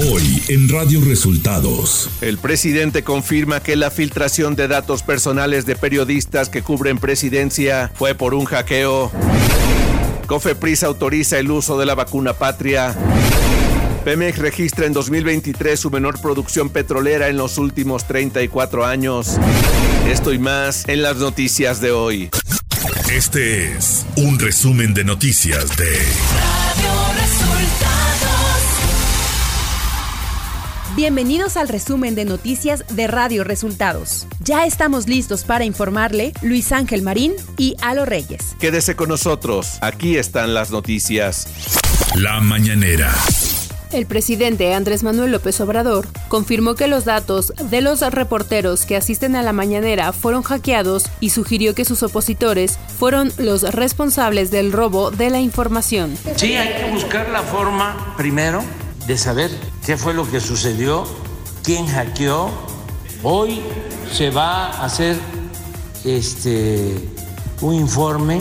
Hoy en Radio Resultados. El presidente confirma que la filtración de datos personales de periodistas que cubren presidencia fue por un hackeo. Cofepris autoriza el uso de la vacuna patria. Pemex registra en 2023 su menor producción petrolera en los últimos 34 años. Esto y más en las noticias de hoy. Este es un resumen de noticias de Radio Resultados. Bienvenidos al resumen de noticias de Radio Resultados. Ya estamos listos para informarle Luis Ángel Marín y Alo Reyes. Quédese con nosotros, aquí están las noticias. La mañanera. El presidente Andrés Manuel López Obrador confirmó que los datos de los reporteros que asisten a la mañanera fueron hackeados y sugirió que sus opositores fueron los responsables del robo de la información. Sí, hay que buscar la forma primero de saber qué fue lo que sucedió, quién hackeó. Hoy se va a hacer este un informe,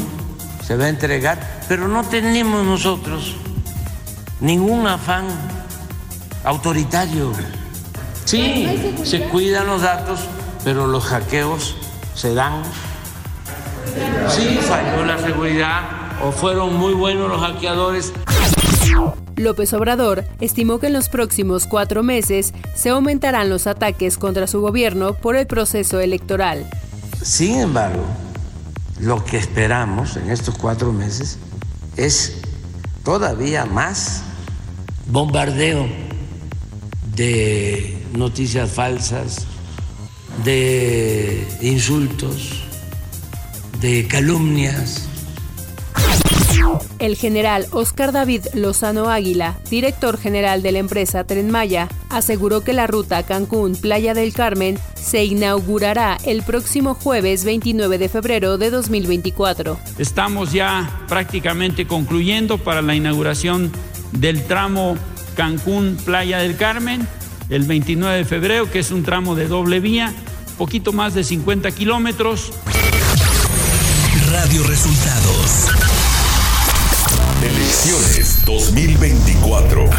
se va a entregar, pero no tenemos nosotros ningún afán autoritario. Sí, se cuidan los datos, pero los hackeos se dan. Sí, falló la seguridad o fueron muy buenos los hackeadores. López Obrador estimó que en los próximos cuatro meses se aumentarán los ataques contra su gobierno por el proceso electoral. Sin embargo, lo que esperamos en estos cuatro meses es todavía más bombardeo de noticias falsas, de insultos, de calumnias. El general Oscar David Lozano Águila, director general de la empresa Tren Maya, aseguró que la ruta Cancún-Playa del Carmen se inaugurará el próximo jueves 29 de febrero de 2024. Estamos ya prácticamente concluyendo para la inauguración del tramo Cancún-Playa del Carmen el 29 de febrero, que es un tramo de doble vía, poquito más de 50 kilómetros. Radio Resultados. Elecciones 2024.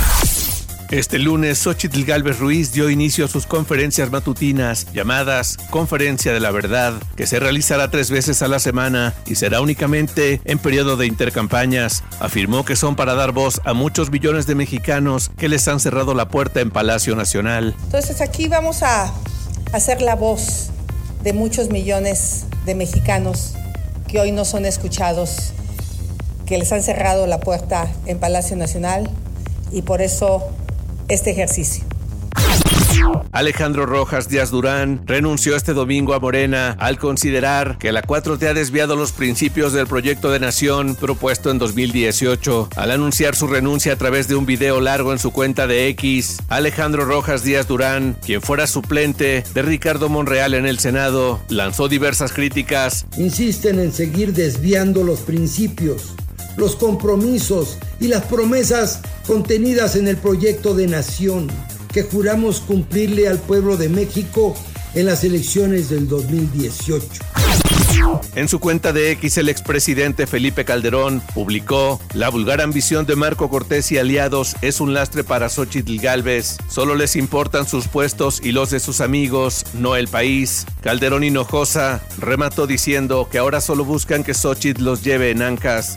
Este lunes, Xochitl Galvez Ruiz dio inicio a sus conferencias matutinas llamadas Conferencia de la Verdad, que se realizará tres veces a la semana y será únicamente en periodo de intercampañas. Afirmó que son para dar voz a muchos millones de mexicanos que les han cerrado la puerta en Palacio Nacional. Entonces aquí vamos a hacer la voz de muchos millones de mexicanos que hoy no son escuchados, que les han cerrado la puerta en Palacio Nacional y por eso este ejercicio. Alejandro Rojas Díaz Durán renunció este domingo a Morena al considerar que la 4T ha desviado los principios del proyecto de nación propuesto en 2018. Al anunciar su renuncia a través de un video largo en su cuenta de X, Alejandro Rojas Díaz Durán, quien fuera suplente de Ricardo Monreal en el Senado, lanzó diversas críticas. Insisten en seguir desviando los principios los compromisos y las promesas contenidas en el proyecto de nación que juramos cumplirle al pueblo de México en las elecciones del 2018. En su cuenta de X, el expresidente Felipe Calderón publicó: La vulgar ambición de Marco Cortés y aliados es un lastre para Xochitl Galvez. Solo les importan sus puestos y los de sus amigos, no el país. Calderón Hinojosa remató diciendo que ahora solo buscan que Xochitl los lleve en ancas.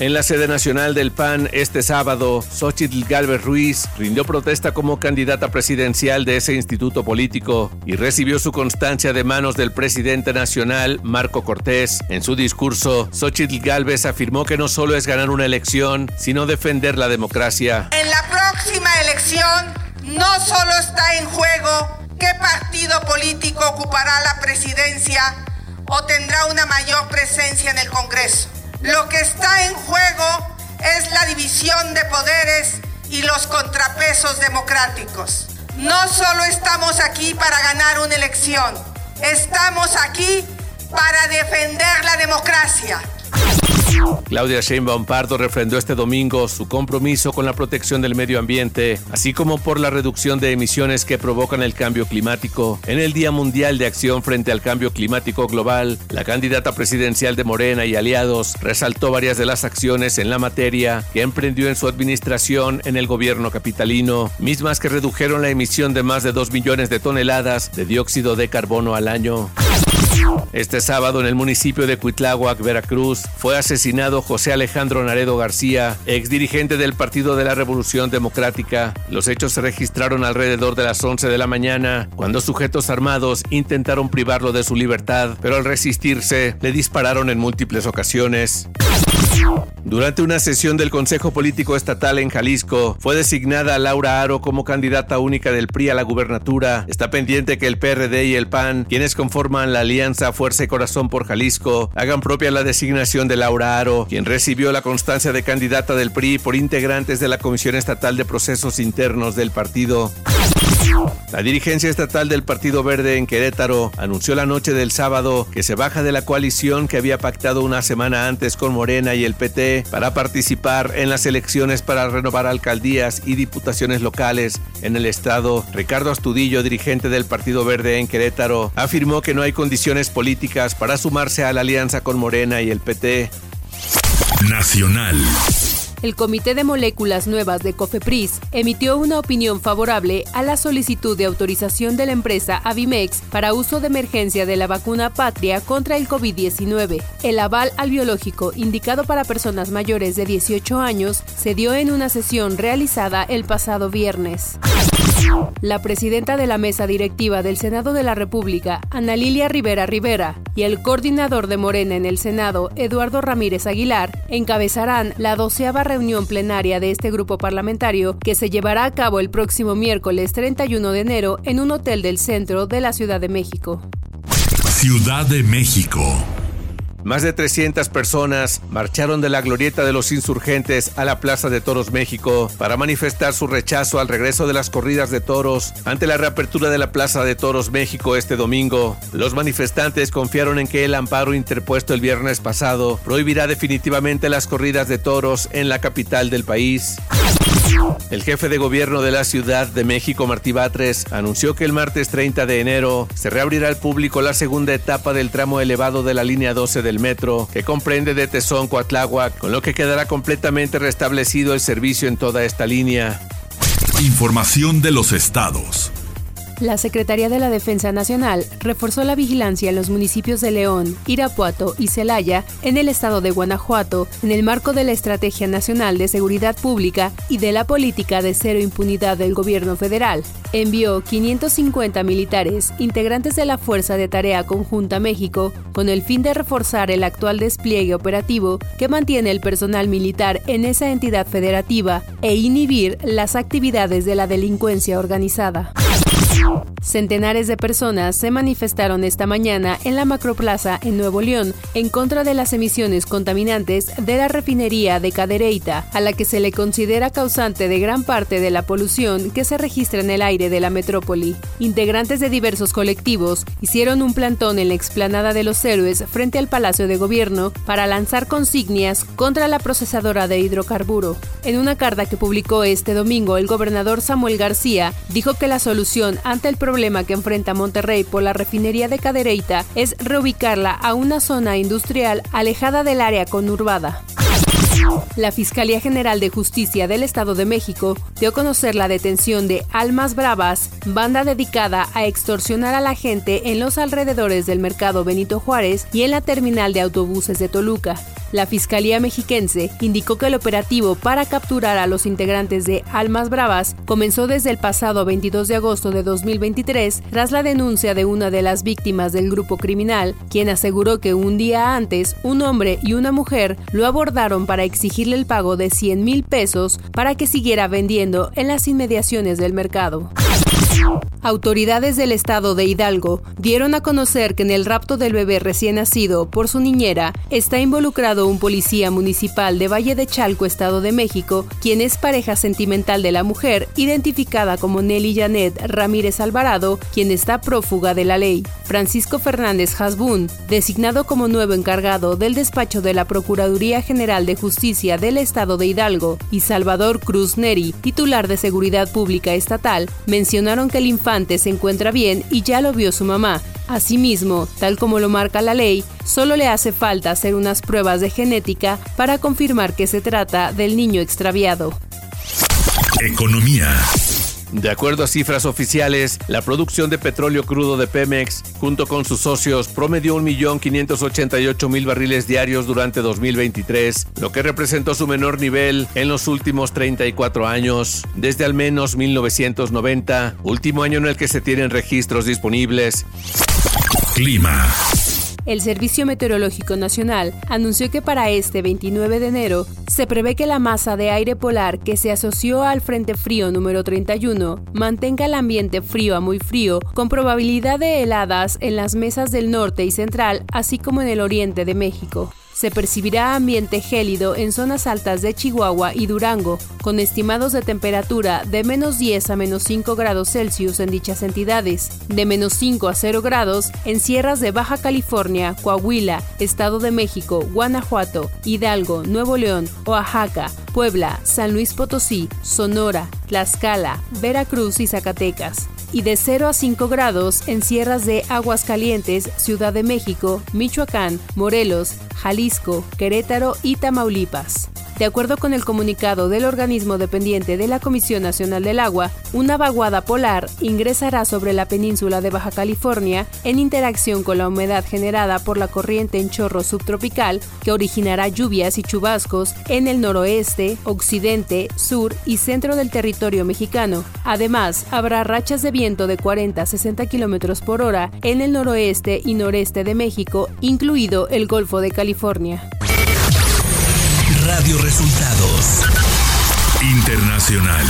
En la sede nacional del PAN este sábado, Xochitl Galvez Ruiz rindió protesta como candidata presidencial de ese instituto político y recibió su constancia de manos del presidente nacional, Marco Cortés. En su discurso, Xochitl Galvez afirmó que no solo es ganar una elección, sino defender la democracia. En la próxima elección, no solo está en juego qué partido político ocupará la presidencia o tendrá una mayor presencia en el Congreso lo que está en juego es la división de poderes y los contrapesos democráticos. No solo estamos aquí para ganar una elección, estamos aquí para defender la democracia. Claudia Sheinbaum Pardo refrendó este domingo su compromiso con la protección del medio ambiente, así como por la reducción de emisiones que provocan el cambio climático. En el Día Mundial de Acción frente al Cambio Climático Global, la candidata presidencial de Morena y aliados resaltó varias de las acciones en la materia que emprendió en su administración en el gobierno capitalino, mismas que redujeron la emisión de más de 2 millones de toneladas de dióxido de carbono al año. Este sábado en el municipio de Cuitláhuac, Veracruz, fue asesinado José Alejandro Naredo García, ex dirigente del Partido de la Revolución Democrática. Los hechos se registraron alrededor de las 11 de la mañana, cuando sujetos armados intentaron privarlo de su libertad, pero al resistirse le dispararon en múltiples ocasiones. Durante una sesión del Consejo Político Estatal en Jalisco, fue designada Laura Aro como candidata única del PRI a la gubernatura. Está pendiente que el PRD y el PAN, quienes conforman la alianza Fuerza y Corazón por Jalisco, hagan propia la designación de Laura Aro, quien recibió la constancia de candidata del PRI por integrantes de la Comisión Estatal de Procesos Internos del partido. La dirigencia estatal del Partido Verde en Querétaro anunció la noche del sábado que se baja de la coalición que había pactado una semana antes con Morena y el PT para participar en las elecciones para renovar alcaldías y diputaciones locales en el estado. Ricardo Astudillo, dirigente del Partido Verde en Querétaro, afirmó que no hay condiciones políticas para sumarse a la alianza con Morena y el PT. Nacional el Comité de Moléculas Nuevas de COFEPRIS emitió una opinión favorable a la solicitud de autorización de la empresa Avimex para uso de emergencia de la vacuna Patria contra el COVID-19. El aval al biológico indicado para personas mayores de 18 años se dio en una sesión realizada el pasado viernes. La presidenta de la mesa directiva del Senado de la República, Ana Lilia Rivera Rivera, y el coordinador de Morena en el Senado, Eduardo Ramírez Aguilar, encabezarán la doceava reunión plenaria de este grupo parlamentario que se llevará a cabo el próximo miércoles 31 de enero en un hotel del centro de la Ciudad de México. Ciudad de México. Más de 300 personas marcharon de la glorieta de los insurgentes a la Plaza de Toros México para manifestar su rechazo al regreso de las corridas de toros ante la reapertura de la Plaza de Toros México este domingo. Los manifestantes confiaron en que el amparo interpuesto el viernes pasado prohibirá definitivamente las corridas de toros en la capital del país. El jefe de gobierno de la Ciudad de México, Martí Batres, anunció que el martes 30 de enero se reabrirá al público la segunda etapa del tramo elevado de la línea 12 del metro, que comprende de Tezón Coatláhuac, con lo que quedará completamente restablecido el servicio en toda esta línea. Información de los estados. La Secretaría de la Defensa Nacional reforzó la vigilancia en los municipios de León, Irapuato y Celaya en el estado de Guanajuato en el marco de la Estrategia Nacional de Seguridad Pública y de la política de cero impunidad del gobierno federal. Envió 550 militares, integrantes de la Fuerza de Tarea Conjunta México, con el fin de reforzar el actual despliegue operativo que mantiene el personal militar en esa entidad federativa e inhibir las actividades de la delincuencia organizada. Centenares de personas se manifestaron esta mañana en la Macroplaza en Nuevo León en contra de las emisiones contaminantes de la refinería de Cadereyta, a la que se le considera causante de gran parte de la polución que se registra en el aire de la metrópoli. Integrantes de diversos colectivos hicieron un plantón en la explanada de los héroes frente al Palacio de Gobierno para lanzar consignias contra la procesadora de hidrocarburo. En una carta que publicó este domingo, el gobernador Samuel García dijo que la solución el problema que enfrenta Monterrey por la refinería de Cadereyta es reubicarla a una zona industrial alejada del área conurbada. La Fiscalía General de Justicia del Estado de México dio a conocer la detención de Almas Bravas, banda dedicada a extorsionar a la gente en los alrededores del mercado Benito Juárez y en la terminal de autobuses de Toluca. La Fiscalía Mexiquense indicó que el operativo para capturar a los integrantes de Almas Bravas comenzó desde el pasado 22 de agosto de 2023 tras la denuncia de una de las víctimas del grupo criminal, quien aseguró que un día antes un hombre y una mujer lo abordaron para exigirle el pago de 100 mil pesos para que siguiera vendiendo en las inmediaciones del mercado. Autoridades del estado de Hidalgo dieron a conocer que en el rapto del bebé recién nacido por su niñera está involucrado un policía municipal de Valle de Chalco, Estado de México, quien es pareja sentimental de la mujer, identificada como Nelly Janet Ramírez Alvarado, quien está prófuga de la ley. Francisco Fernández Hasbun, designado como nuevo encargado del despacho de la Procuraduría General de Justicia del Estado de Hidalgo, y Salvador Cruz Neri, titular de Seguridad Pública Estatal, mencionaron que el infante se encuentra bien y ya lo vio su mamá. Asimismo, tal como lo marca la ley, solo le hace falta hacer unas pruebas de genética para confirmar que se trata del niño extraviado. Economía. De acuerdo a cifras oficiales, la producción de petróleo crudo de Pemex, junto con sus socios, promedió 1.588.000 barriles diarios durante 2023, lo que representó su menor nivel en los últimos 34 años, desde al menos 1990, último año en el que se tienen registros disponibles. Clima. El Servicio Meteorológico Nacional anunció que para este 29 de enero se prevé que la masa de aire polar que se asoció al Frente Frío número 31 mantenga el ambiente frío a muy frío con probabilidad de heladas en las mesas del norte y central, así como en el oriente de México se percibirá ambiente gélido en zonas altas de Chihuahua y Durango, con estimados de temperatura de menos 10 a menos 5 grados Celsius en dichas entidades, de menos 5 a 0 grados en sierras de Baja California, Coahuila, Estado de México, Guanajuato, Hidalgo, Nuevo León, Oaxaca, Puebla, San Luis Potosí, Sonora, Tlaxcala, Veracruz y Zacatecas y de 0 a 5 grados en sierras de Aguascalientes, Ciudad de México, Michoacán, Morelos, Jalisco, Querétaro y Tamaulipas. De acuerdo con el comunicado del organismo dependiente de la Comisión Nacional del Agua, una vaguada polar ingresará sobre la península de Baja California en interacción con la humedad generada por la corriente en chorro subtropical que originará lluvias y chubascos en el noroeste, occidente, sur y centro del territorio mexicano. Además, habrá rachas de viento de 40 a 60 km por hora en el noroeste y noreste de México, incluido el Golfo de California. Radio Resultados Internacional.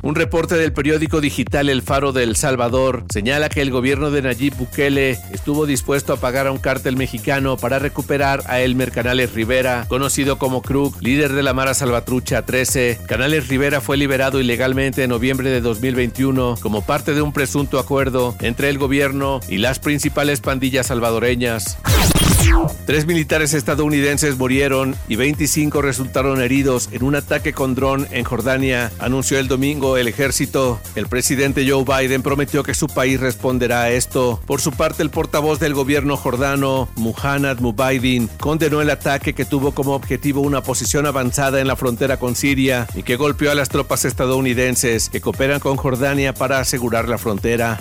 Un reporte del periódico digital El Faro de El Salvador señala que el gobierno de Nayib Bukele estuvo dispuesto a pagar a un cártel mexicano para recuperar a Elmer Canales Rivera, conocido como Krug, líder de la Mara Salvatrucha 13. Canales Rivera fue liberado ilegalmente en noviembre de 2021 como parte de un presunto acuerdo entre el gobierno y las principales pandillas salvadoreñas. Tres militares estadounidenses murieron y 25 resultaron heridos en un ataque con dron en Jordania, anunció el domingo el ejército. El presidente Joe Biden prometió que su país responderá a esto. Por su parte, el portavoz del gobierno jordano, Muhannad Mubaidin, condenó el ataque que tuvo como objetivo una posición avanzada en la frontera con Siria y que golpeó a las tropas estadounidenses que cooperan con Jordania para asegurar la frontera.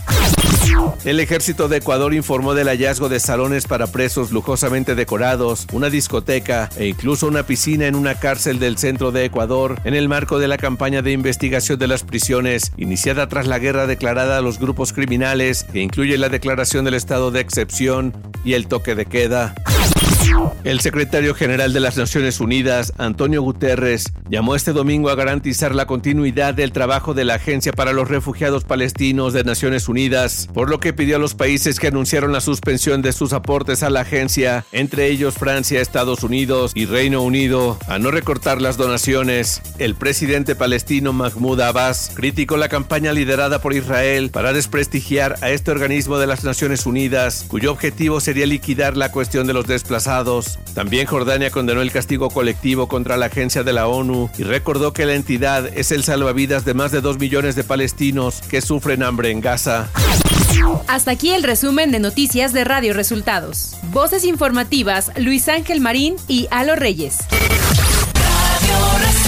El ejército de Ecuador informó del hallazgo de salones para presos decorados, una discoteca e incluso una piscina en una cárcel del centro de Ecuador en el marco de la campaña de investigación de las prisiones iniciada tras la guerra declarada a los grupos criminales que incluye la declaración del estado de excepción y el toque de queda. El secretario general de las Naciones Unidas, Antonio Guterres, llamó este domingo a garantizar la continuidad del trabajo de la Agencia para los Refugiados Palestinos de Naciones Unidas, por lo que pidió a los países que anunciaron la suspensión de sus aportes a la agencia, entre ellos Francia, Estados Unidos y Reino Unido, a no recortar las donaciones. El presidente palestino Mahmoud Abbas criticó la campaña liderada por Israel para desprestigiar a este organismo de las Naciones Unidas, cuyo objetivo sería liquidar la cuestión de los desplazados también Jordania condenó el castigo colectivo contra la agencia de la ONU y recordó que la entidad es el salvavidas de más de 2 millones de palestinos que sufren hambre en Gaza. Hasta aquí el resumen de noticias de Radio Resultados. Voces informativas Luis Ángel Marín y Alo Reyes. Radio